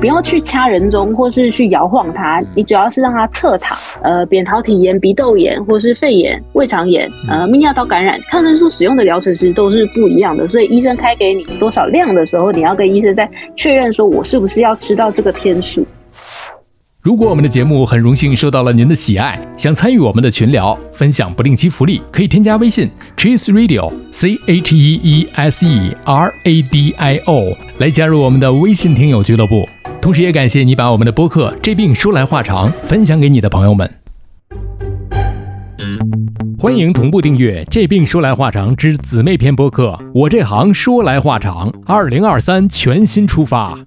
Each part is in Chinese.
不要去掐人中或是去摇晃它，你主要是让它侧躺。呃，扁桃体炎、鼻窦炎或是肺炎、胃肠炎、呃泌尿道感染，抗生素使用的疗程其实都是不一样的，所以医生开给你多少量的时候，你要跟医生再确认说，我是不是要吃到这个天数。如果我们的节目很荣幸受到了您的喜爱，想参与我们的群聊，分享不定期福利，可以添加微信 Cheese Radio C H E E S E R A D I O 来加入我们的微信听友俱乐部。同时，也感谢你把我们的播客《这病说来话长》分享给你的朋友们。欢迎同步订阅《这病说来话长》之姊妹篇播客。我这行说来话长，二零二三全新出发，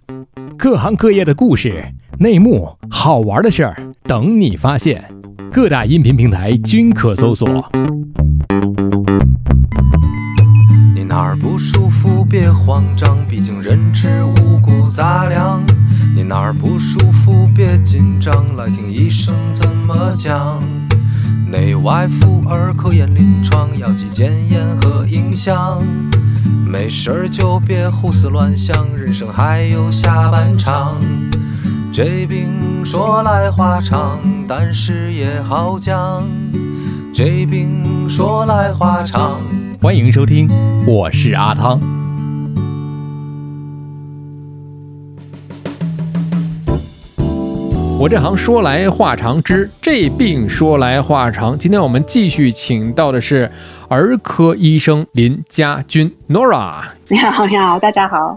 各行各业的故事、内幕、好玩的事儿等你发现。各大音频平台均可搜索。你哪儿不舒服别慌张，毕竟人吃五谷杂粮。你哪儿不舒服别紧张，来听医生怎么讲。内外妇儿科研临床，药剂检验和影像。没事儿就别胡思乱想，人生还有下半场。这病说来话长，但是也好讲。这病说来话长。欢迎收听，我是阿汤。我这行说来话长，之这病说来话长。今天我们继续请到的是儿科医生林家军 Nora。你好，你好，大家好。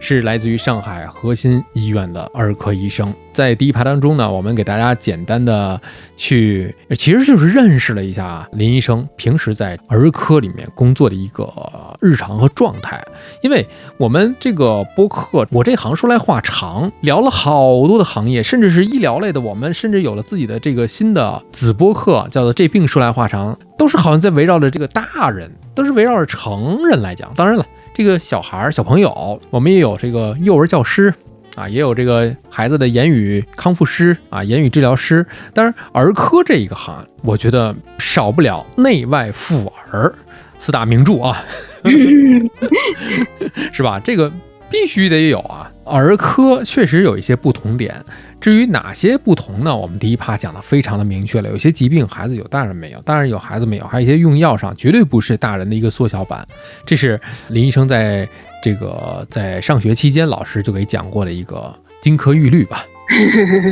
是来自于上海核心医院的儿科医生。在第一排当中呢，我们给大家简单的去，其实就是认识了一下林医生平时在儿科里面工作的一个日常和状态。因为我们这个播客，我这行说来话长，聊了好多的行业，甚至是医疗类的。我们甚至有了自己的这个新的子播客，叫做《这病说来话长》，都是好像在围绕着这个大人，都是围绕着成人来讲。当然了，这个小孩儿、小朋友，我们也有这个幼儿教师。啊，也有这个孩子的言语康复师啊，言语治疗师。当然，儿科这一个行，我觉得少不了内外妇儿四大名著啊，是吧？这个必须得有啊。儿科确实有一些不同点，至于哪些不同呢？我们第一趴讲的非常的明确了。有些疾病孩子有，大人没有；大人有孩子没有，还有一些用药上绝对不是大人的一个缩小版。这是林医生在。这个在上学期间，老师就给讲过的一个金科玉律吧，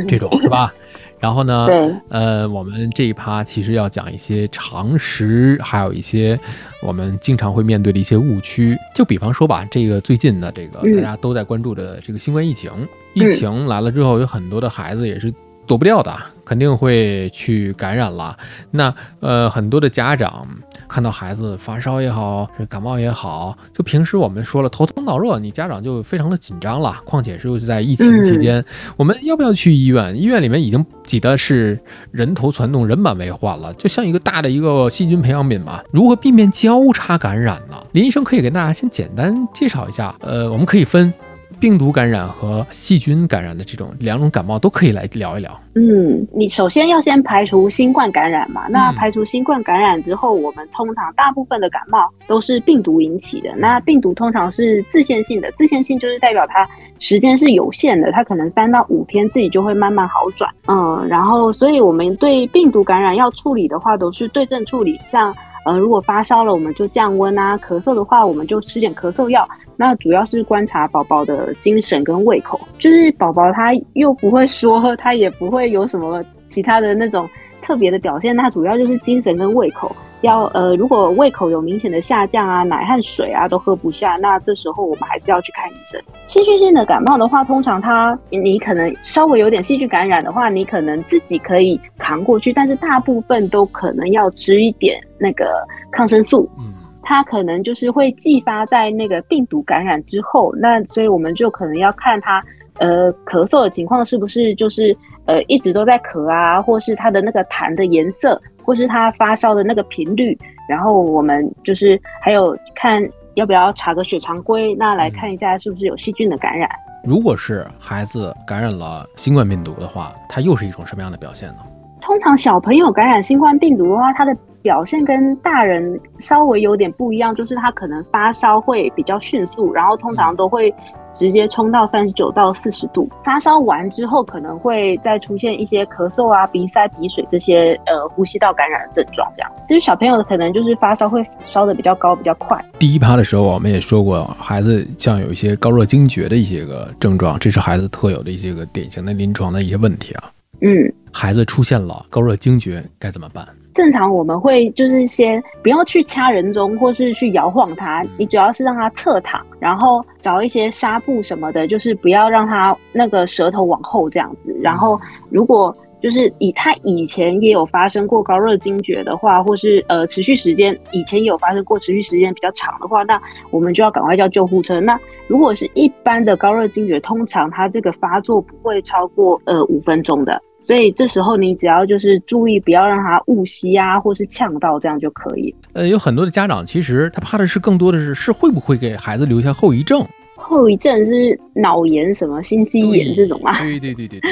这种是吧？然后呢，呃，我们这一趴其实要讲一些常识，还有一些我们经常会面对的一些误区。就比方说吧，这个最近的这个大家都在关注的这个新冠疫情，疫情来了之后，有很多的孩子也是躲不掉的，肯定会去感染了。那呃，很多的家长。看到孩子发烧也好，感冒也好，就平时我们说了头疼脑热，你家长就非常的紧张了。况且是又是在疫情期间，我们要不要去医院？医院里面已经挤得是人头攒动、人满为患了，就像一个大的一个细菌培养皿嘛。如何避免交叉感染呢？林医生可以给大家先简单介绍一下。呃，我们可以分。病毒感染和细菌感染的这种两种感冒都可以来聊一聊。嗯，你首先要先排除新冠感染嘛。那排除新冠感染之后，我们通常大部分的感冒都是病毒引起的。那病毒通常是自限性的，自限性就是代表它时间是有限的，它可能三到五天自己就会慢慢好转。嗯，然后所以我们对病毒感染要处理的话，都是对症处理，像。呃，如果发烧了，我们就降温啊；咳嗽的话，我们就吃点咳嗽药。那主要是观察宝宝的精神跟胃口，就是宝宝他又不会说，他也不会有什么其他的那种特别的表现，那主要就是精神跟胃口。要呃，如果胃口有明显的下降啊，奶和水啊都喝不下，那这时候我们还是要去看医生。细菌性的感冒的话，通常它你可能稍微有点细菌感染的话，你可能自己可以扛过去，但是大部分都可能要吃一点那个抗生素。嗯，它可能就是会继发在那个病毒感染之后，那所以我们就可能要看它呃咳嗽的情况是不是就是呃一直都在咳啊，或是它的那个痰的颜色。或是他发烧的那个频率，然后我们就是还有看要不要查个血常规，那来看一下是不是有细菌的感染。如果是孩子感染了新冠病毒的话，它又是一种什么样的表现呢？通常小朋友感染新冠病毒的话，它的表现跟大人稍微有点不一样，就是他可能发烧会比较迅速，然后通常都会直接冲到三十九到四十度。发烧完之后，可能会再出现一些咳嗽啊、鼻塞、鼻水这些呃呼吸道感染的症状。这样，就是小朋友可能就是发烧会烧的比较高、比较快。第一趴的时候，我们也说过，孩子像有一些高热惊厥的一些个症状，这是孩子特有的一些个典型的临床的一些问题啊。嗯，孩子出现了高热惊厥该怎么办？正常我们会就是先不要去掐人中，或是去摇晃它，你主要是让它侧躺，然后找一些纱布什么的，就是不要让它那个舌头往后这样子。然后如果就是以他以前也有发生过高热惊厥的话，或是呃持续时间以前也有发生过持续时间比较长的话，那我们就要赶快叫救护车。那如果是一般的高热惊厥，通常它这个发作不会超过呃五分钟的。所以这时候你只要就是注意不要让他误吸啊，或是呛到，这样就可以。呃，有很多的家长其实他怕的是更多的是是会不会给孩子留下后遗症？后遗症是脑炎、什么心肌炎这种吗？对对对对对，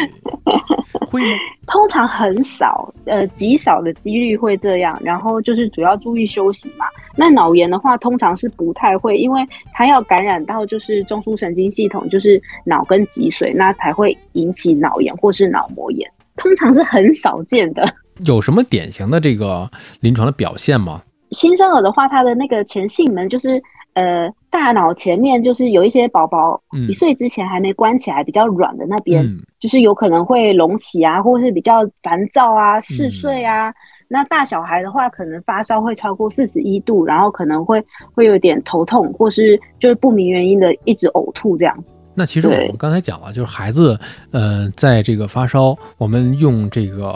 会吗？通常很少，呃，极少的几率会这样。然后就是主要注意休息嘛。那脑炎的话，通常是不太会，因为它要感染到就是中枢神经系统，就是脑跟脊髓，那才会引起脑炎或是脑膜炎。通常是很少见的。有什么典型的这个临床的表现吗？新生儿的话，他的那个前囟门就是呃大脑前面就是有一些宝宝一岁之前还没关起来，比较软的那边，就是有可能会隆起啊，或是比较烦躁啊、嗜睡啊。那大小孩的话，可能发烧会超过四十一度，然后可能会会有点头痛，或是就是不明原因的一直呕吐这样子。那其实我们刚才讲了，就是孩子，呃，在这个发烧，我们用这个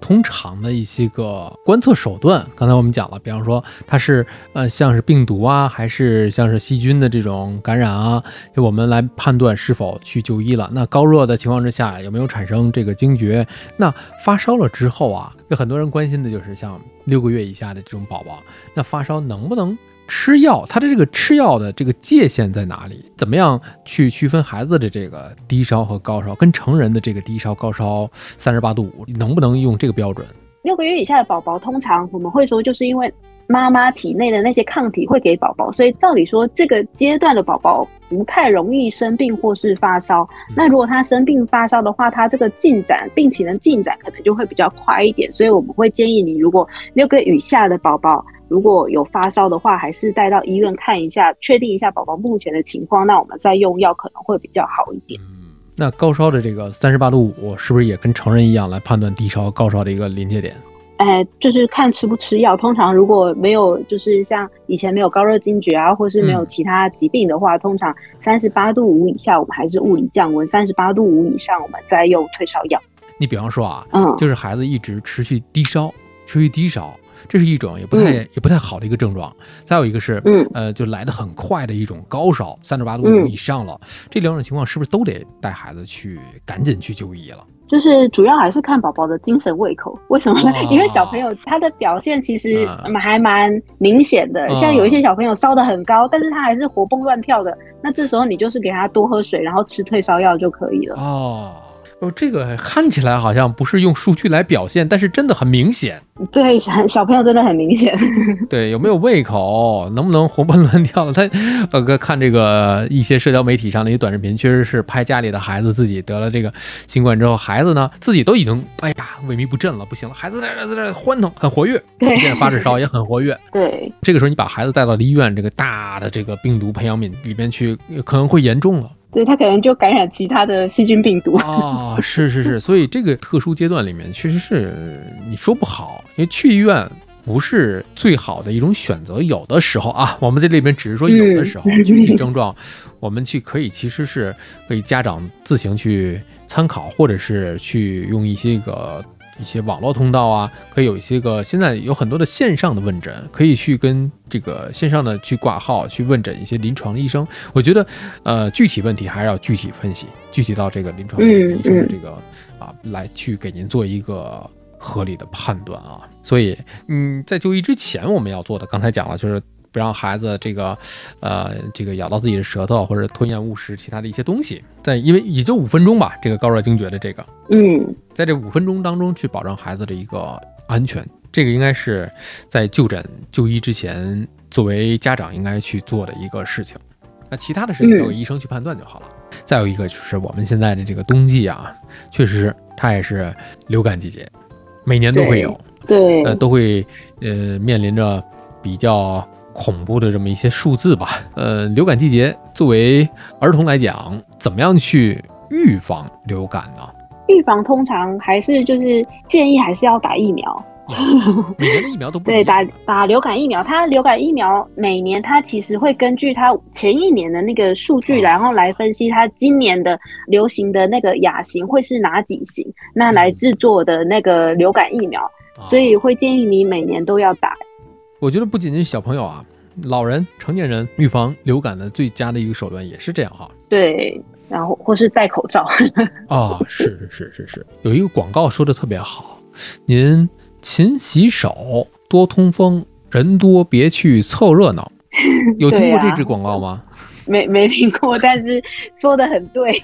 通常的一些个观测手段。刚才我们讲了，比方说它是呃像是病毒啊，还是像是细菌的这种感染啊，就我们来判断是否去就医了。那高热的情况之下，有没有产生这个惊厥？那发烧了之后啊，有很多人关心的就是像六个月以下的这种宝宝，那发烧能不能？吃药，它的这个吃药的这个界限在哪里？怎么样去区分孩子的这个低烧和高烧，跟成人的这个低烧高烧三十八度五，能不能用这个标准？六个月以下的宝宝，通常我们会说，就是因为妈妈体内的那些抗体会给宝宝，所以照理说这个阶段的宝宝不太容易生病或是发烧。那如果他生病发烧的话，他这个进展病情的进展可能就会比较快一点。所以我们会建议你，如果六个月以下的宝宝。如果有发烧的话，还是带到医院看一下，确定一下宝宝目前的情况，那我们再用药可能会比较好一点。嗯，那高烧的这个三十八度五，是不是也跟成人一样来判断低烧高烧的一个临界点？哎，就是看吃不吃药。通常如果没有，就是像以前没有高热惊厥啊，或是没有其他疾病的话，通常三十八度五以下，我们还是物理降温；三十八度五以上，我们再用退烧药。你比方说啊，嗯，就是孩子一直持续低烧，持续低烧。这是一种也不太也不太好的一个症状，再有一个是，嗯呃，就来的很快的一种高烧，三十八度五以上了，这两种情况是不是都得带孩子去赶紧去就医了？就是主要还是看宝宝的精神胃口，为什么呢？因为小朋友他的表现其实还蛮明显的，像有一些小朋友烧的很高，但是他还是活蹦乱跳的，那这时候你就是给他多喝水，然后吃退烧药就可以了。哦。哦，这个看起来好像不是用数据来表现，但是真的很明显。对，小小朋友真的很明显。对，有没有胃口，能不能活蹦乱跳的？他，呃，看这个一些社交媒体上的一些短视频，确实是拍家里的孩子自己得了这个新冠之后，孩子呢自己都已经哎呀萎靡不振了，不行了，孩子在这在这欢腾，很活跃，即便发着烧也很活跃。对，这个时候你把孩子带到了医院，这个大的这个病毒培养皿里边去，可能会严重了。对他可能就感染其他的细菌病毒 啊，是是是，所以这个特殊阶段里面确实是你说不好，因为去医院不是最好的一种选择。有的时候啊，我们这里边只是说有的时候具体 症状，我们去可以其实是可以家长自行去参考，或者是去用一些个。一些网络通道啊，可以有一些个，现在有很多的线上的问诊，可以去跟这个线上的去挂号去问诊一些临床的医生。我觉得，呃，具体问题还是要具体分析，具体到这个临床医生的这个啊，来去给您做一个合理的判断啊。所以，嗯，在就医之前我们要做的，刚才讲了，就是。不让孩子这个，呃，这个咬到自己的舌头，或者吞咽误食其他的一些东西，在因为也就五分钟吧，这个高热惊厥的这个，嗯，在这五分钟当中去保障孩子的一个安全，这个应该是在就诊就医之前，作为家长应该去做的一个事情。那其他的事情交给医生去判断就好了。再有一个就是我们现在的这个冬季啊，确实它也是流感季节，每年都会有，对，呃，都会呃面临着比较恐怖的这么一些数字吧。呃，流感季节作为儿童来讲，怎么样去预防流感呢？预防通常还是就是建议还是要打疫苗。每年的疫苗都不 对，打打流感疫苗，它流感疫苗每年它其实会根据它前一年的那个数据，然后来分析它今年的流行的那个亚型会是哪几型，那来制作的那个流感疫苗，所以会建议你每年都要打。我觉得不仅仅是小朋友啊，老人、成年人预防流感的最佳的一个手段也是这样哈。对，然后或是戴口罩。啊，是是是是是，有一个广告说的特别好，您。勤洗手，多通风，人多别去凑热闹。有听过这支广告吗？没没听过，但是说的很对，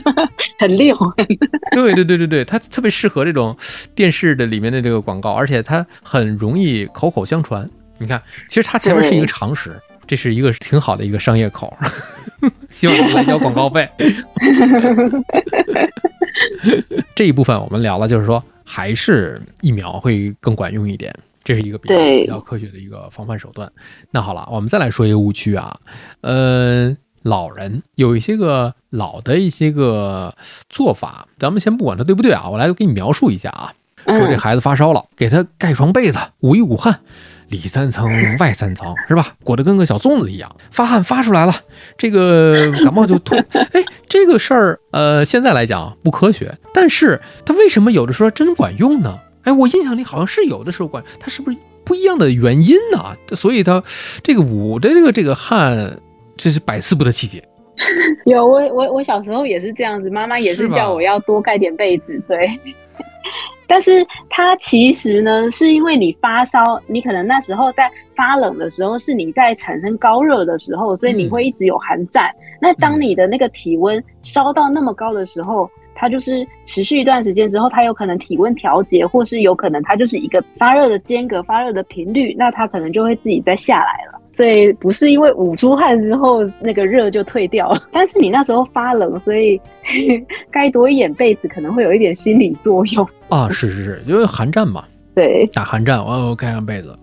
很溜。对对对对对，它特别适合这种电视的里面的这个广告，而且它很容易口口相传。你看，其实它前面是一个常识，这是一个挺好的一个商业口。希望来交广告费。这一部分我们聊了，就是说。还是疫苗会更管用一点，这是一个比较比较科学的一个防范手段。那好了，我们再来说一个误区啊，呃，老人有一些个老的一些个做法，咱们先不管它对不对啊，我来给你描述一下啊。说这孩子发烧了，给他盖床被子，捂一捂汗。里三层外三层是吧？裹得跟个小粽子一样，发汗发出来了，这个 感冒就吐。哎，这个事儿，呃，现在来讲不科学，但是它为什么有的时候真管用呢？哎，我印象里好像是有的时候管，它是不是不一样的原因呢？所以它这个捂的这个这个汗，这是百思不得其解。有我我我小时候也是这样子，妈妈也是叫我要多盖点被子，对。但是它其实呢，是因为你发烧，你可能那时候在发冷的时候，是你在产生高热的时候，所以你会一直有寒战。那当你的那个体温烧到那么高的时候，它就是持续一段时间之后，它有可能体温调节，或是有可能它就是一个发热的间隔、发热的频率，那它可能就会自己再下来了。所以不是因为捂出汗之后那个热就退掉了，但是你那时候发冷，所以 该多一点被子可能会有一点心理作用啊。是是是，因为寒战嘛，对，打寒战，我盖上被子。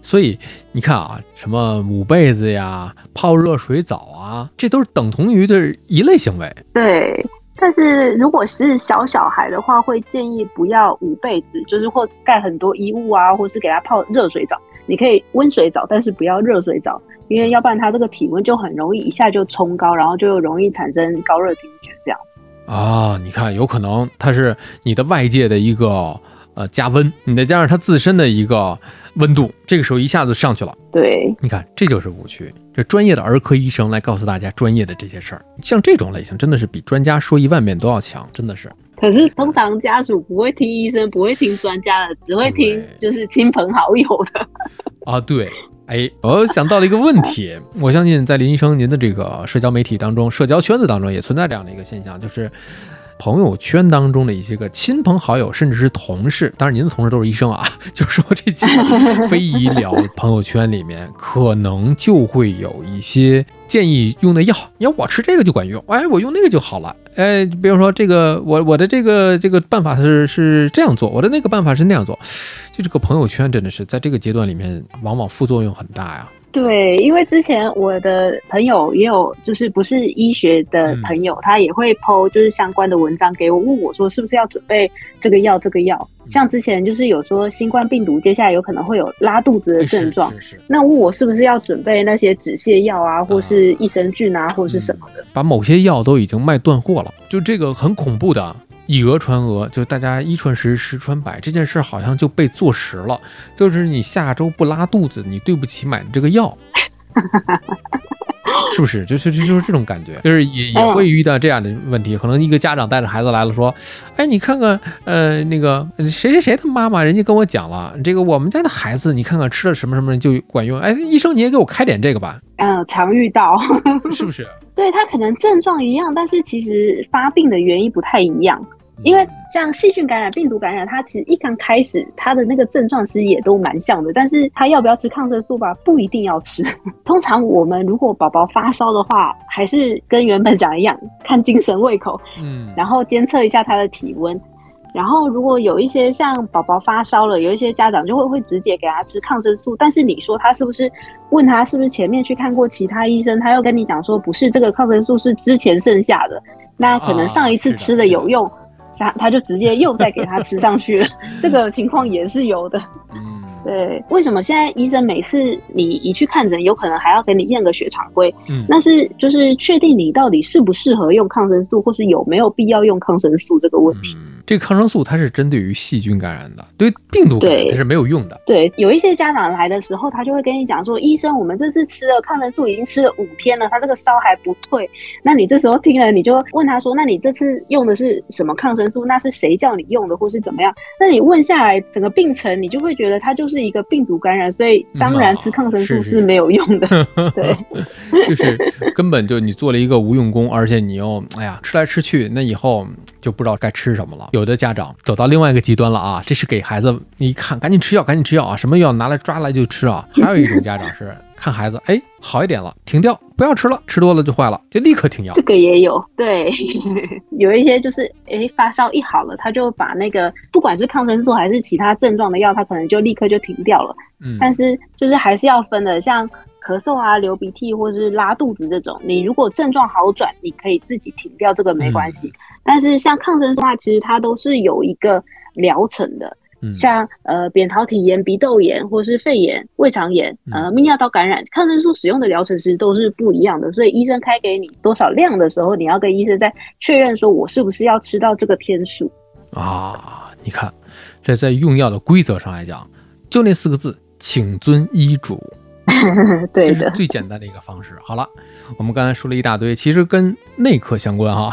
所以你看啊，什么捂被子呀、泡热水澡啊，这都是等同于的一类行为。对，但是如果是小小孩的话，会建议不要捂被子，就是或盖很多衣物啊，或是给他泡热水澡。你可以温水澡，但是不要热水澡，因为要不然它这个体温就很容易一下就冲高，然后就容易产生高热惊厥这样。啊，你看，有可能它是你的外界的一个呃加温，你再加上它自身的一个温度，这个时候一下子上去了。对，你看这就是误区。这专业的儿科医生来告诉大家专业的这些事儿，像这种类型真的是比专家说一万遍都要强，真的是。可是通常家属不会听医生，不会听专家的，只会听就是亲朋好友的。啊，对，哎，我想到了一个问题，我相信在林医生您的这个社交媒体当中、社交圈子当中也存在这样的一个现象，就是。朋友圈当中的一些个亲朋好友，甚至是同事，当然您的同事都是医生啊，就是说这些非医疗朋友圈里面，可能就会有一些建议用的药，你看我吃这个就管用，哎，我用那个就好了，哎，比如说这个我我的这个这个办法是是这样做，我的那个办法是那样做，就这个朋友圈真的是在这个阶段里面，往往副作用很大呀。对，因为之前我的朋友也有，就是不是医学的朋友，他也会剖就是相关的文章给我，问我说是不是要准备这个药这个药。像之前就是有说新冠病毒接下来有可能会有拉肚子的症状，那问我是不是要准备那些止泻药啊，或是益生菌啊，或者是什么的。把某些药都已经卖断货了，就这个很恐怖的。以讹传讹，就大家一传十，十传百，这件事好像就被坐实了。就是你下周不拉肚子，你对不起买的这个药，是不是？就是就就是这种感觉，就是也也会遇到这样的问题。可能一个家长带着孩子来了，说：“哎，你看看，呃，那个谁谁谁的妈妈，人家跟我讲了，这个我们家的孩子，你看看吃了什么什么就管用。哎，医生你也给我开点这个吧。”嗯，常遇到，是不是？对他可能症状一样，但是其实发病的原因不太一样。因为像细菌感染、病毒感染，它其实一刚开始它的那个症状其实也都蛮像的，但是它要不要吃抗生素吧？不一定要吃。通常我们如果宝宝发烧的话，还是跟原本讲一样，看精神胃口，嗯，然后监测一下他的体温。然后如果有一些像宝宝发烧了，有一些家长就会会直接给他吃抗生素，但是你说他是不是问他是不是前面去看过其他医生，他又跟你讲说不是，这个抗生素是之前剩下的，那可能上一次吃的有用。他他就直接又再给他吃上去了，这个情况也是有的。嗯，对，为什么现在医生每次你一去看诊，有可能还要给你验个血常规？嗯那是就是确定你到底适不适合用抗生素，或是有没有必要用抗生素这个问题。嗯，这个抗生素它是针对于细菌感染的，对病毒感染对它是没有用的。对，有一些家长来的时候，他就会跟你讲说，医生，我们这次吃了抗生素已经吃了五天了，他这个烧还不退。那你这时候听了，你就问他说，那你这次用的是什么抗生素？那是谁叫你用的，或是怎么样？那你问下来，整个病程你就会觉得它就是一个病毒感染，所以当然吃抗生素是没有用的。对，就是根本就你做了一个无用功，而且你又哎呀吃来吃去，那以后就不知道该吃什么了。有的家长走到另外一个极端了啊，这是给孩子你一看赶紧吃药，赶紧吃药啊，什么药拿来抓来就吃啊。还有一种家长是看孩子哎好一点了，停掉，不要吃了，吃多了就坏了，就立刻停药这。个也有，对，有一些就是诶发烧一好了，他就把那个不管是抗生素还是其他症状的药，他可能就立刻就停掉了。嗯，但是就是还是要分的，像咳嗽啊、流鼻涕或者是拉肚子这种，你如果症状好转，你可以自己停掉，这个没关系。但是像抗生素的话，其实它都是有一个疗程的，嗯像呃扁桃体炎、鼻窦炎或是肺炎、胃肠炎、嗯呃泌尿道感染，抗生素使用的疗程其实都是不一样的，所以医生开给你多少量的时候，你要跟医生再确认说我是不是要吃到这个天数。啊，你看，这在用药的规则上来讲，就那四个字，请遵医嘱。对的，这是最简单的一个方式。好了，我们刚才说了一大堆，其实跟内科相关哈，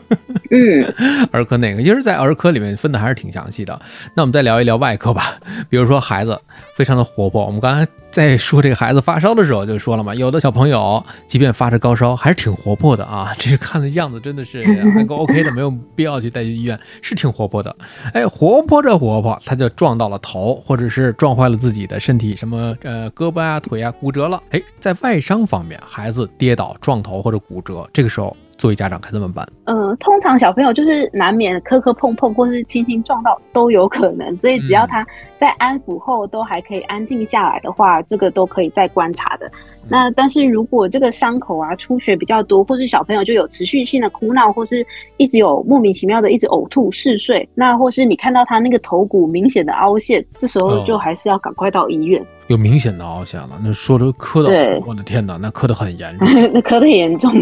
嗯，儿科内科，其实，在儿科里面分的还是挺详细的。那我们再聊一聊外科吧，比如说孩子非常的活泼，我们刚才在说这个孩子发烧的时候就说了嘛，有的小朋友即便发着高烧，还是挺活泼的啊，这看的样子真的是 还够 OK 的，没有必要去带去医院，是挺活泼的。哎，活泼着活泼，他就撞到了头，或者是撞坏了自己的身体，什么呃胳膊啊、腿啊骨折了。哎，在外伤方面，孩子跌倒、撞头或者骨折，这个时候作为家长该怎么办？嗯，通常小朋友就是难免磕磕碰碰，或是轻轻撞到都有可能，所以只要他在安抚后都还可以安静下来的话，这个都可以再观察的。那但是如果这个伤口啊出血比较多，或是小朋友就有持续性的哭闹，或是一直有莫名其妙的一直呕吐、嗜睡，那或是你看到他那个头骨明显的凹陷，这时候就哦还是要赶快到医院。有明显的凹陷了，那说的磕的，我的天哪，那磕的很严重。那磕得严重。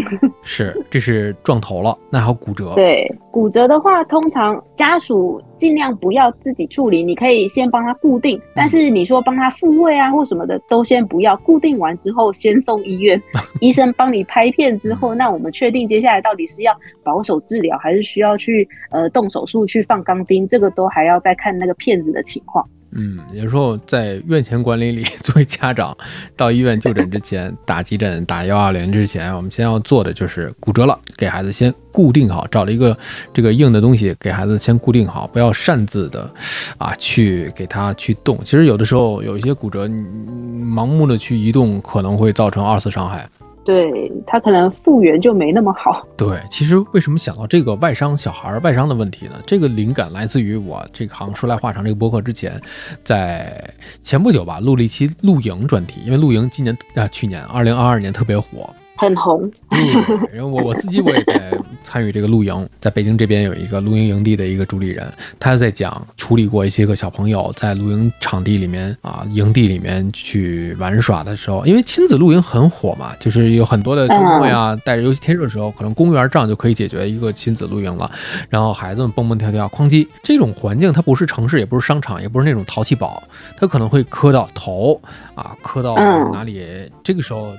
是，这是撞头了，那还有骨折。对，骨折的话，通常家属尽量不要自己处理，你可以先帮他固定，但是你说帮他复位啊或什么的，都先不要。固定完之后，先送医院，医生帮你拍片之后，那我们确定接下来到底是要保守治疗，还是需要去呃动手术去放钢钉，这个都还要再看那个片子的情况。嗯，有时候在院前管理里，作为家长到医院就诊之前，打急诊、打幺二零之前，我们先要做的就是骨折了，给孩子先固定好，找了一个这个硬的东西给孩子先固定好，不要擅自的啊去给他去动。其实有的时候有一些骨折，盲目的去移动可能会造成二次伤害。对他可能复原就没那么好。对，其实为什么想到这个外伤小孩外伤的问题呢？这个灵感来自于我这个行说来话长这个播客之前，在前不久吧录了一期露营专题，因为露营今年啊去年二零二二年特别火。很红，嗯，然后我我自己我也在参与这个露营，在北京这边有一个露营营地的一个主理人，他在讲处理过一些个小朋友在露营场地里面啊营地里面去玩耍的时候，因为亲子露营很火嘛，就是有很多的周末呀，带着尤其天热的时候，可能公园这样就可以解决一个亲子露营了，然后孩子们蹦蹦跳跳，哐叽，这种环境它不是城市，也不是商场，也不是那种淘气堡，它可能会磕到头啊，磕到嗯哪里，这个时候。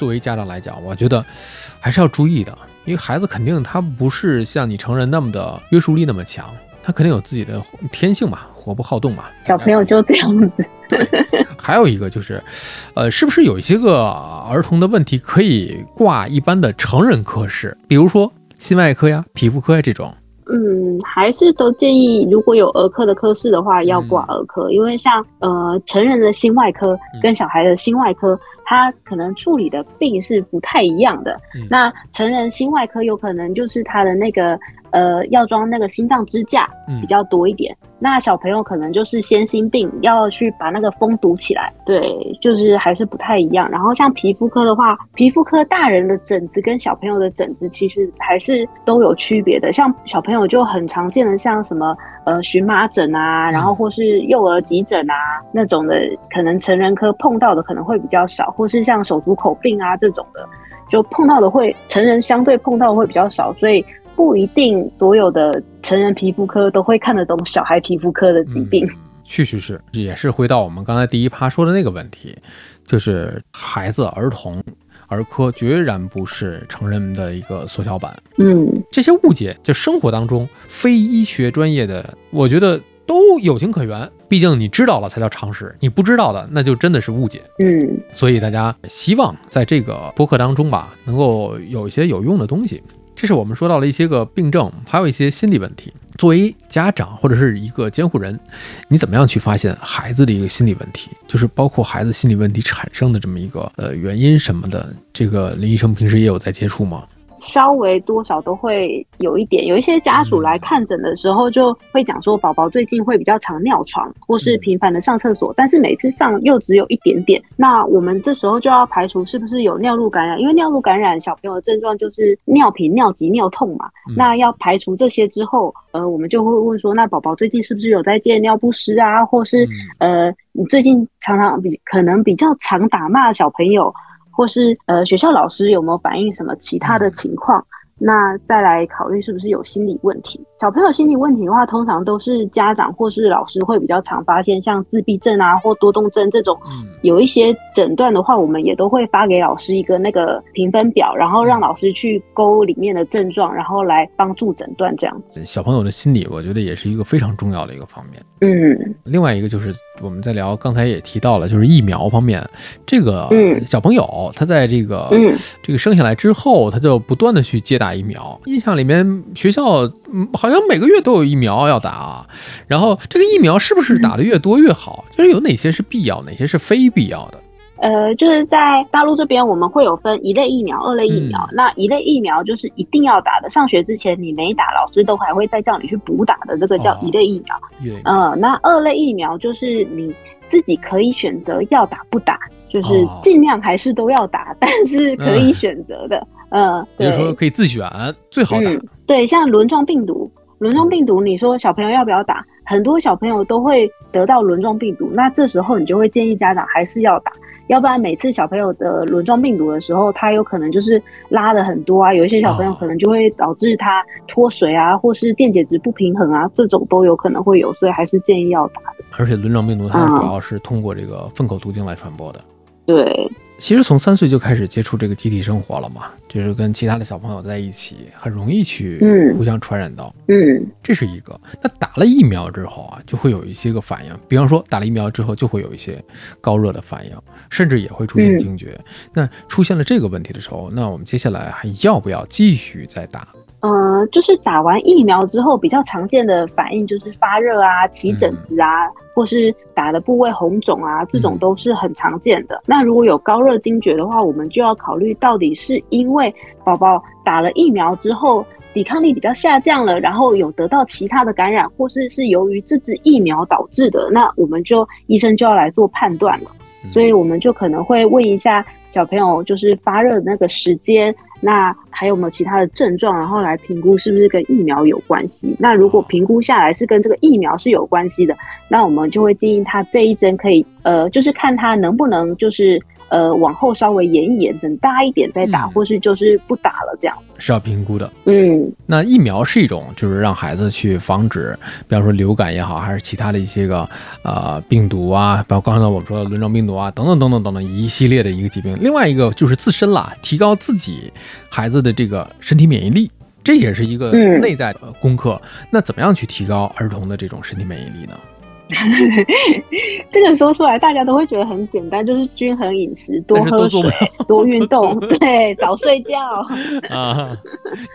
作为家长来讲，我觉得还是要注意的，因为孩子肯定他不是像你成人那么的约束力那么强，他肯定有自己的天性嘛，活泼好动嘛。小朋友就这样子。还有一个就是，呃，是不是有一些个儿童的问题可以挂一般的成人科室，比如说心外科呀、皮肤科呀这种？嗯，还是都建议，如果有儿科的科室的话，要挂儿科，因为像呃成人的心外科跟小孩的心外科，它可能处理的病是不太一样的。那成人心外科有可能就是他的那个。呃，要装那个心脏支架比较多一点。那小朋友可能就是先心病，要去把那个封堵起来。对，就是还是不太一样。然后像皮肤科的话，皮肤科大人的疹子跟小朋友的疹子其实还是都有区别的。像小朋友就很常见的，像什么呃荨麻疹啊，然后或是幼儿急疹啊那种的，可能成人科碰到的可能会比较少，或是像手足口病啊这种的，就碰到的会成人相对碰到会比较少，所以。不一定所有的成人皮肤科都会看得懂小孩皮肤科的疾病。确实是，也是回到我们刚才第一趴说的那个问题，就是孩子、儿童儿科决然不是成人的一个缩小版。嗯，这些误解，就生活当中非医学专业的，我觉得都有情可原。毕竟你知道了才叫常识，你不知道的那就真的是误解。嗯，所以大家希望在这个播客当中吧，能够有一些有用的东西。这是我们说到了一些个病症，还有一些心理问题。作为家长或者是一个监护人，你怎么样去发现孩子的一个心理问题？就是包括孩子心理问题产生的这么一个呃原因什么的，这个林医生平时也有在接触吗？稍微多少都会有一点，有一些家属来看诊的时候，就会讲说宝宝最近会比较常尿床，或是频繁的上厕所，但是每次上又只有一点点。那我们这时候就要排除是不是有尿路感染，因为尿路感染小朋友的症状就是尿频、尿急、尿痛嘛。那要排除这些之后，呃，我们就会问说，那宝宝最近是不是有在借尿不湿啊，或是呃，你最近常常比可能比较常打骂小朋友。或是呃，学校老师有没有反映什么其他的情况？那再来考虑是不是有心理问题。小朋友心理问题的话，通常都是家长或是老师会比较常发现，像自闭症啊或多动症这种，有一些诊断的话，我们也都会发给老师一个那个评分表，然后让老师去勾里面的症状，然后来帮助诊断这样。小朋友的心理，我觉得也是一个非常重要的一个方面。嗯，另外一个就是我们在聊，刚才也提到了，就是疫苗方面，这个小朋友他在这个这个生下来之后，他就不断的去接打疫苗。印象里面，学校嗯好像每个月都有疫苗要打啊。然后这个疫苗是不是打的越多越好？就是有哪些是必要，哪些是非必要的？呃，就是在大陆这边，我们会有分一类疫苗、二类疫苗。那一类疫苗就是一定要打的，上学之前你没打，老师都还会再叫你去补打的，这个叫一类疫苗。嗯，那二类疫苗就是你自己可以选择要打不打，就是尽量还是都要打，但是可以选择的。嗯，比如说可以自选，最好打。对，像轮状病毒，轮状病毒，你说小朋友要不要打？很多小朋友都会得到轮状病毒，那这时候你就会建议家长还是要打。要不然每次小朋友的轮状病毒的时候，他有可能就是拉的很多啊，有一些小朋友可能就会导致他脱水啊，或是电解质不平衡啊，这种都有可能会有，所以还是建议要打的。而且轮状病毒它主要是通过这个粪口途径来传播的。对。其实从三岁就开始接触这个集体生活了嘛，就是跟其他的小朋友在一起，很容易去互相传染到。嗯，这是一个。那打了疫苗之后啊，就会有一些个反应，比方说打了疫苗之后就会有一些高热的反应，甚至也会出现惊厥。那出现了这个问题的时候，那我们接下来还要不要继续再打？呃，就是打完疫苗之后比较常见的反应就是发热啊、起疹子啊，或是打的部位红肿啊，这种都是很常见的。那如果有高热惊厥的话，我们就要考虑到底是因为宝宝打了疫苗之后抵抗力比较下降了，然后有得到其他的感染，或是是由于这支疫苗导致的，那我们就医生就要来做判断了。所以我们就可能会问一下小朋友，就是发热的那个时间。那还有没有其他的症状，然后来评估是不是跟疫苗有关系？那如果评估下来是跟这个疫苗是有关系的，那我们就会建议他这一针可以，呃，就是看他能不能就是。呃，往后稍微延一延，等大一点再打，或是就是不打了，这样是要评估的。嗯，那疫苗是一种，就是让孩子去防止，比方说流感也好，还是其他的一些个呃病毒啊，包括刚才我们说的轮状病毒啊，等等等等等等一系列的一个疾病。另外一个就是自身啦，提高自己孩子的这个身体免疫力，这也是一个内在的功课。那怎么样去提高儿童的这种身体免疫力呢？这个说出来，大家都会觉得很简单，就是均衡饮食，多喝水，多 运动，对，早睡觉 啊。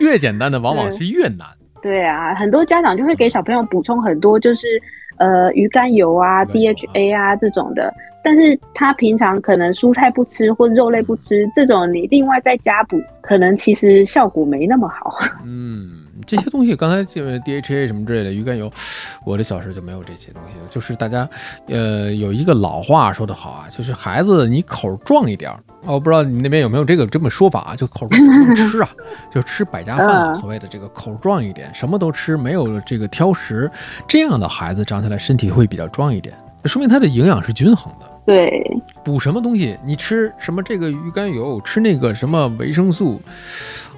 越简单的往往是越难。对啊，很多家长就会给小朋友补充很多，就是呃鱼肝油啊、DHA 啊这种的。但是他平常可能蔬菜不吃或肉类不吃，这种你另外再加补，可能其实效果没那么好。嗯，这些东西刚才这个 DHA 什么之类的鱼肝油，我的小时候就没有这些东西。就是大家，呃，有一个老话说得好啊，就是孩子你口壮一点儿。哦，我不知道你那边有没有这个这么说法啊？就口壮能吃啊，就吃百家饭啊，所谓的这个口壮一点，什么都吃，没有这个挑食，这样的孩子长起来身体会比较壮一点，说明他的营养是均衡的。对，补什么东西，你吃什么这个鱼肝油，吃那个什么维生素，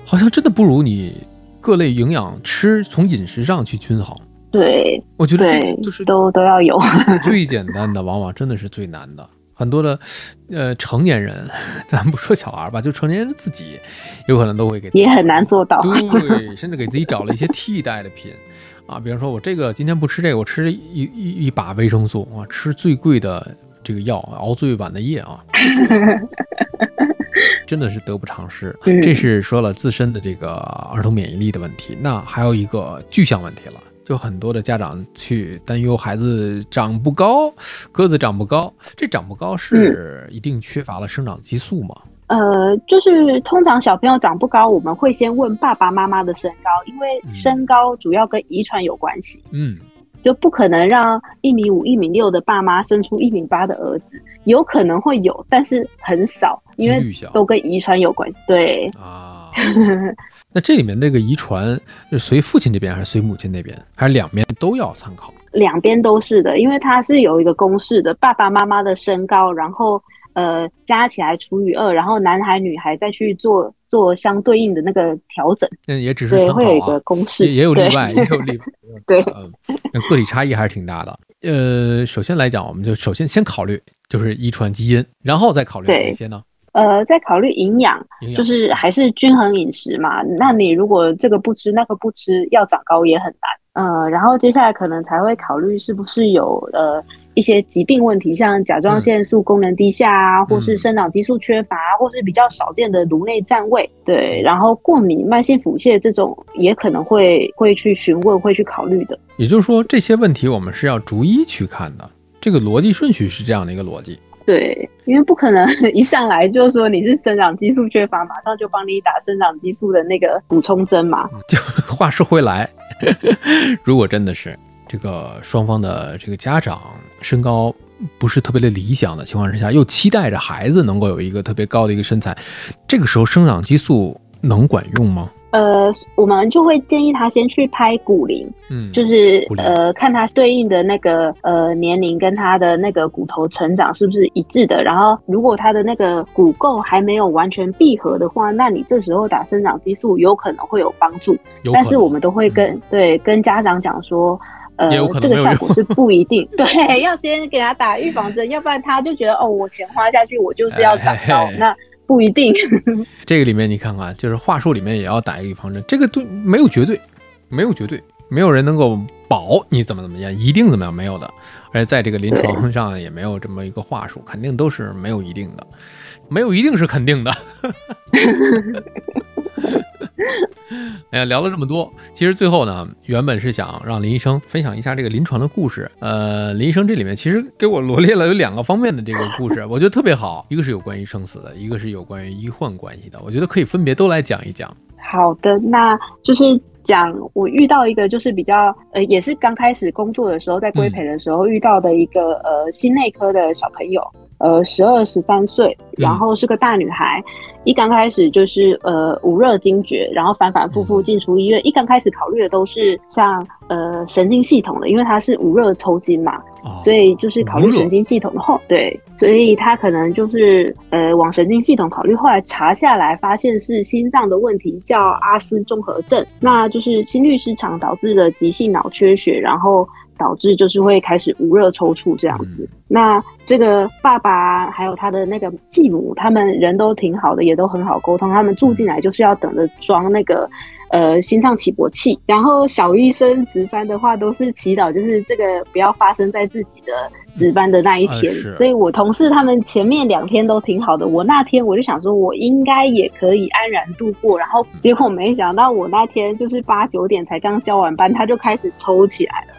好像真的不如你各类营养吃从饮食上去均衡。对，我觉得这就是，都都要有。最简单的，往往真的是最难的。很多的呃成年人，咱不说小孩吧，就成年人自己，有可能都会给也很难做到。对，甚至给自己找了一些替代的品啊，比如说我这个今天不吃这个，我吃一一一把维生素啊，吃最贵的这个药，熬最晚的夜啊，真的是得不偿失。嗯这是说了自身的这个儿童免疫力的问题，那还有一个具象问题了。就很多的家长去担忧孩子长不高，个子长不高，这长不高是一定缺乏了生长激素吗？呃，就是通常小朋友长不高，我们会先问爸爸妈妈的身高，因为嗯身高主要跟遗传有关系。嗯，就不可能让一米五、一米六的爸妈生出一米八的儿子，有可能会有，但是很少，因为都跟遗传有关系。对，啊。那这里面那个遗传是随父亲这边还是随母亲那边，还是两边都要参考？两边都是的，因为它是有一个公式的，爸爸妈妈的身高，然后呃加起来除以二，然后男孩女孩再去做做相对应的那个调整，嗯也只是对，参会有一个公式，也也有例外，也有例外。对嗯，个体差异还是挺大的。呃，首先来讲，我们就首先先考虑就是遗传基因，然后再考虑哪些呢？呃，在考虑营养就是还是均衡饮食嘛。那你如果这个不吃那个不吃，要长高也很难。呃，然后接下来可能才会考虑是不是有呃一些疾病问题，像甲状腺素功能低下啊，或是生长激素缺乏，或是比较少见的颅内占位。对，然后过敏、慢性腹泻这种也可能会会去询问、会去考虑的。也就是说，这些问题我们是要逐一去看的。这个逻辑顺序是这样的一个逻辑。对，因为不可能 一上来就说你是生长激素缺乏，马上就帮你打生长激素的那个补充针嘛。就 话说回来，如果真的是这个双方的这个家长身高不是特别的理想的情况之下，又期待着孩子能够有一个特别高的一个身材，这个时候生长激素能管用吗？呃，我们就会建议他先去拍骨龄，嗯，就是呃看他对应的那个呃年龄跟他的那个骨头成长是不是一致的。然后如果他的那个骨垢还没有完全闭合的话，那你这时候打生长激素有可能会有帮助。但是我们都会跟、对跟家长讲说。呃也有可，能这个效果是 不一定，对，要先给他打预防针，要不然他就觉得哦，我钱花下去，我就是要长高，那不一定。这个里面你看看，就是话术里面也要打一个预防针，这个都没有绝对，没有绝对，没有人能够保你怎么怎么样，一定怎么样，没有的。而且在这个临床上也没有这么一个话术，肯定都是没有一定的，没有一定是肯定的。哎呀，聊了这么多，其实最后呢，原本是想让林医生分享一下这个临床的故事。呃，林医生这里面其实给我罗列了有两个方面的这个故事，我觉得特别好，一个是有关于生死的，一个是有关于医患关系的，我觉得可以分别都来讲一讲。好的，那就是讲我遇到一个就是比较呃，也是刚开始工作的时候，在规培的时候遇到的一个、呃心内科的小朋友，呃十二十三岁，然后是个大女孩，一刚开始就是呃无热惊厥，然后反反复复进出医院，一刚开始考虑的都是像呃神经系统的，因为她是无热抽筋嘛，哦，所以就是考虑神经系统的后，对，所以她可能就是呃往神经系统考虑，后来查下来发现是心脏的问题，叫阿斯综合症，那就是心律失常导致的急性脑缺血，然后导致就是会开始无热抽搐这样子。嗯那这个爸爸还有他的那个继母，他们人都挺好的，也都很好沟通，他们住进来就是要等着装那个呃心脏起搏器。然后小医生值班的话，都是祈祷，就是这个不要发生在自己的值班的那一天。所以我同事他们前面两天都挺好的，我那天我就想说，我应该也可以安然度过。然后结果没想到，我那天就是八九点才刚交完班，他就开始抽起来了。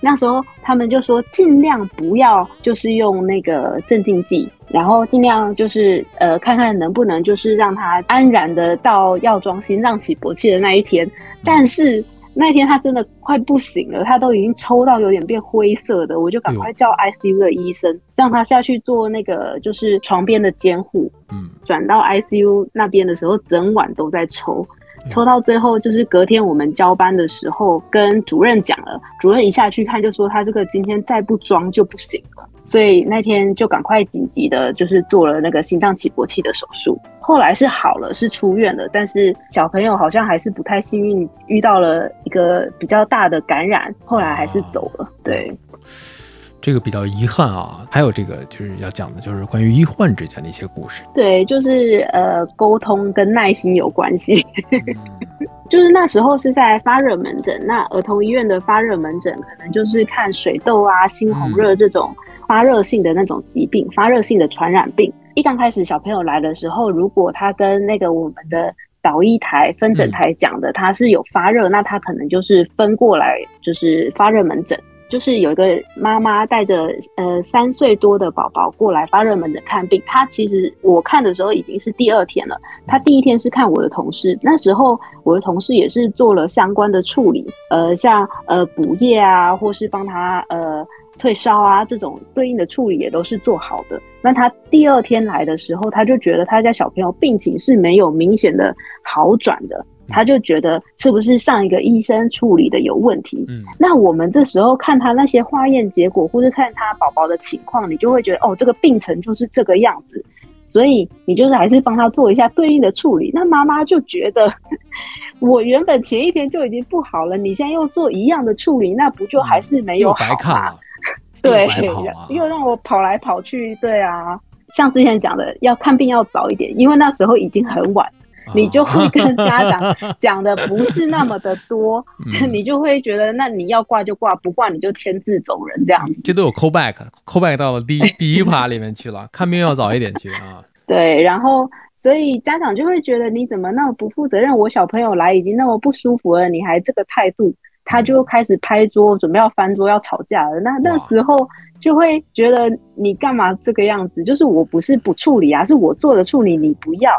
那时候他们就说尽量不要就是用那个镇静剂，然后尽量就是呃看看能不能就是让他安然的到药妆心脏起搏器的那一天。但是那一天他真的快不行了，他都已经抽到有点变灰色的，我就赶快叫 ICU 的医生让他下去做那个就是床边的监护。嗯，转到 ICU 那边的时候，整晚都在抽。抽到最后，就是隔天我们交班的时候，跟主任讲了，主任一下去看就说他这个今天再不装就不行了，所以那天就赶快紧急的，就是做了那个心脏起搏器的手术。后来是好了，是出院了，但是小朋友好像还是不太幸运，遇到了一个比较大的感染，后来还是走了。对。这个比较遗憾啊，还有这个就是要讲的，就是关于医患之间的一些故事。对，就是呃，沟通跟耐心有关系。就是那时候是在发热门诊，那儿童医院的发热门诊可能就是看水痘啊、猩红热这种发热性的那种疾病、发热性的传染病。一刚开始小朋友来的时候，如果他跟那个我们的导医台分诊台讲的他是有发热，那他可能就是分过来就是发热门诊。就是有一个妈妈带着呃三岁多的宝宝过来发热门诊看病，她其实我看的时候已经是第二天了。她第一天是看我的同事，那时候我的同事也是做了相关的处理，呃，像呃补液啊，或是帮他呃退烧啊这种对应的处理也都是做好的。那他第二天来的时候，他就觉得他家小朋友病情是没有明显的好转的。他就觉得是不是上一个医生处理的有问题？嗯，那我们这时候看他那些化验结果，或者看他宝宝的情况，你就会觉得哦，这个病程就是这个样子，所以你就是还是帮他做一下对应的处理。那妈妈就觉得，我原本前一天就已经不好了，你现在又做一样的处理，那不就还是没有好吗？对，又让我跑来跑去。对啊，像之前讲的，要看病要早一点，因为那时候已经很晚。你就会跟家长 讲的不是那么的多，你就会觉得那你要挂就挂，不挂你就签字走人这样子。这都有 call back，call back 到了第 第一趴里面去了，看病要早一点去啊。对，然后所以家长就会觉得你怎么那么不负责任？我小朋友来已经那么不舒服了，你还这个态度，他就开始拍桌，准备要翻桌要吵架了。那那时候就会觉得你干嘛这个样子？就是我不是不处理啊，是我做的处理，你不要。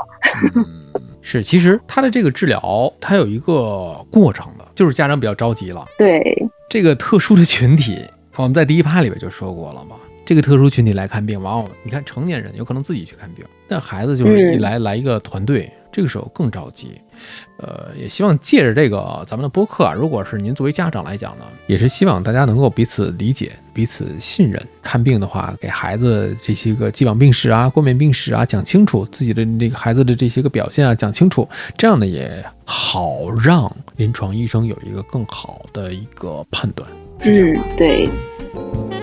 是，其实他的这个治疗，它有一个过程的，就是家长比较着急了。对这个特殊的群体，我们在第一趴里边就说过了嘛。这个特殊群体来看病，往往你看成年人有可能自己去看病，但孩子就是一来来一个团队。这个时候更着急，呃，也希望借着这个咱们的播客啊，如果是您作为家长来讲呢，也是希望大家能够彼此理解、彼此信任。看病的话，给孩子这些个既往病史啊、过敏病史啊讲清楚，自己的那个孩子的这些个表现啊讲清楚，这样呢也好让临床医生有一个更好的一个判断。嗯，对。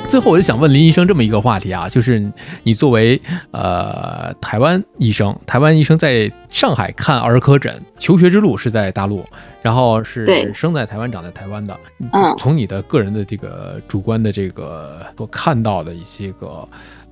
最后，我就想问林医生这么一个话题啊，就是你作为呃台湾医生，台湾医生在上海看儿科诊，求学之路是在大陆，然后是生在台湾、长在台湾的。嗯，从你的个人的这个主观的这个所看到的一些个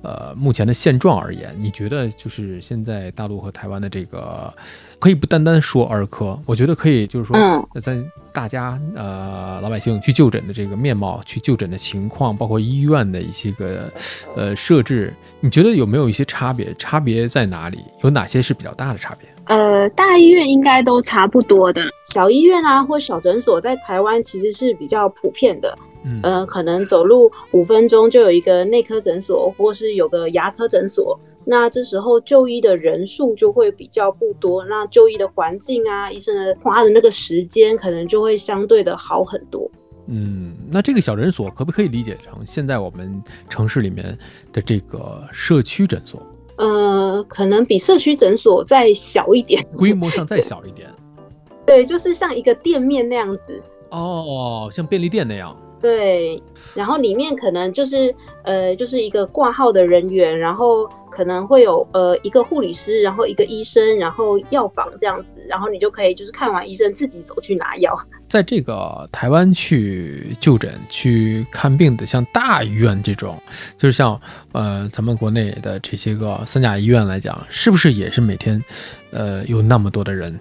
呃目前的现状而言，你觉得就是现在大陆和台湾的这个。可以不单单说儿科，我觉得可以，就是说，在大家呃老百姓去就诊的这个面貌，去就诊的情况，包括医院的一些个呃设置，你觉得有没有一些差别？差别在哪里？有哪些是比较大的差别？呃，大医院应该都差不多的，小医院啊或小诊所在台湾其实是比较普遍的。嗯，呃，可能走路五分钟就有一个内科诊所，或是有个牙科诊所。那这时候就医的人数就会比较不多，那就医的环境啊，医生的花的那个时间可能就会相对的好很多。嗯，那这个小诊所可不可以理解成现在我们城市里面的这个社区诊所？呃，可能比社区诊所再小一点，规模上再小一点。对，就是像一个店面那样子。哦，像便利店那样。对，然后里面可能就是呃，就是一个挂号的人员，然后可能会有呃一个护理师，然后一个医生，然后药房这样子，然后你就可以就是看完医生自己走去拿药。在这个台湾去就诊、去看病的，像大医院这种，就是像呃咱们国内的这些个三甲医院来讲，是不是也是每天呃有那么多的人？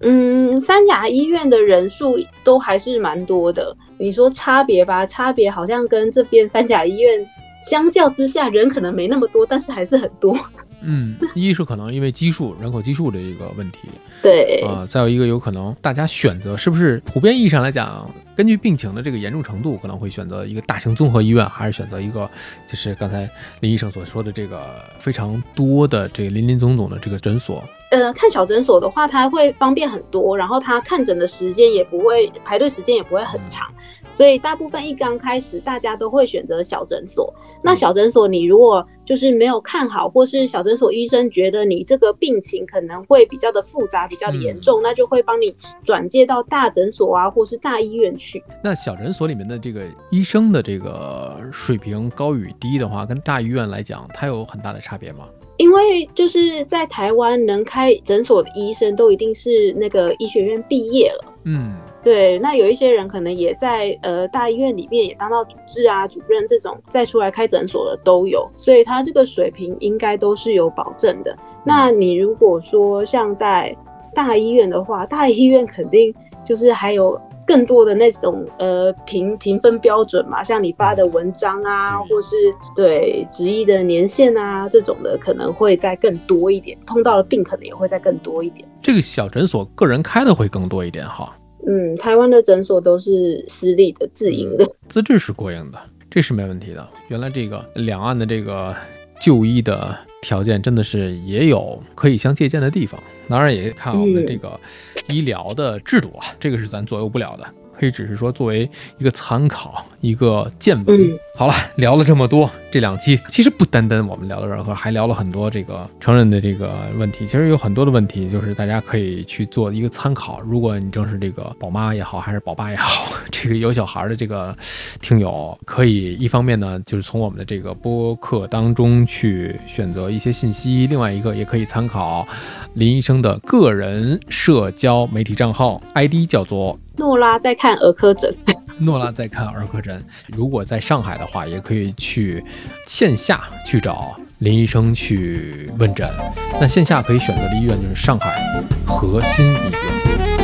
嗯，三甲医院的人数都还是蛮多的。你说差别吧，差别好像跟这边三甲医院相较之下，人可能没那么多，但是还是很多。嗯，一是可能因为基数、人口基数的一个问题，对。啊、再有一个有可能大家选择是不是普遍意义上来讲，根据病情的这个严重程度，可能会选择一个大型综合医院，还是选择一个就是刚才林医生所说的这个非常多的这个林林总总的这个诊所。呃，看小诊所的话，它会方便很多，然后它看诊的时间也不会排队时间也不会很长，所以大部分一刚开始大家都会选择小诊所。那小诊所你如果就是没有看好，或是小诊所医生觉得你这个病情可能会比较的复杂、比较的严重，那就会帮你转介到大诊所啊，或是大医院去。那小诊所里面的这个医生的这个水平高与低的话，跟大医院来讲，它有很大的差别吗？因为就是在台湾能开诊所的医生都一定是那个医学院毕业了。嗯，对，那有一些人可能也在呃大医院里面也当到主治啊、主任这种，再出来开诊所的都有，所以他这个水平应该都是有保证的。那你如果说像在大医院的话，大医院肯定就是还有更多的那种呃评评分标准嘛，像你发的文章啊，或是对执医的年限啊这种的，可能会再更多一点，碰到的病可能也会再更多一点。这个小诊所个人开的会更多一点哈。嗯，台湾的诊所都是私立的、自营的。资质是过硬的，这是没问题的。原来这个两岸的这个就医的条件真的是也有可以相借鉴的地方，当然也看我们的这个医疗的制度啊，这个是咱左右不了的。可以只是说作为一个参考，一个见闻。嗯好了，聊了这么多，这两期其实不单单我们聊到这儿，还聊了很多这个成人的这个问题。其实有很多的问题，就是大家可以去做一个参考。如果你正是这个宝妈也好，还是宝爸也好，这个 有小孩的这个听友，可以一方面呢，就是从我们的这个播客当中去选择一些信息；另外一个也可以参考林医生的个人社交媒体账号，ID 叫做诺拉在看儿科诊，诺拉在看儿科诊。如果在上海的话，也可以去线下去找林医生去问诊。那线下可以选择的医院就是上海核心医院。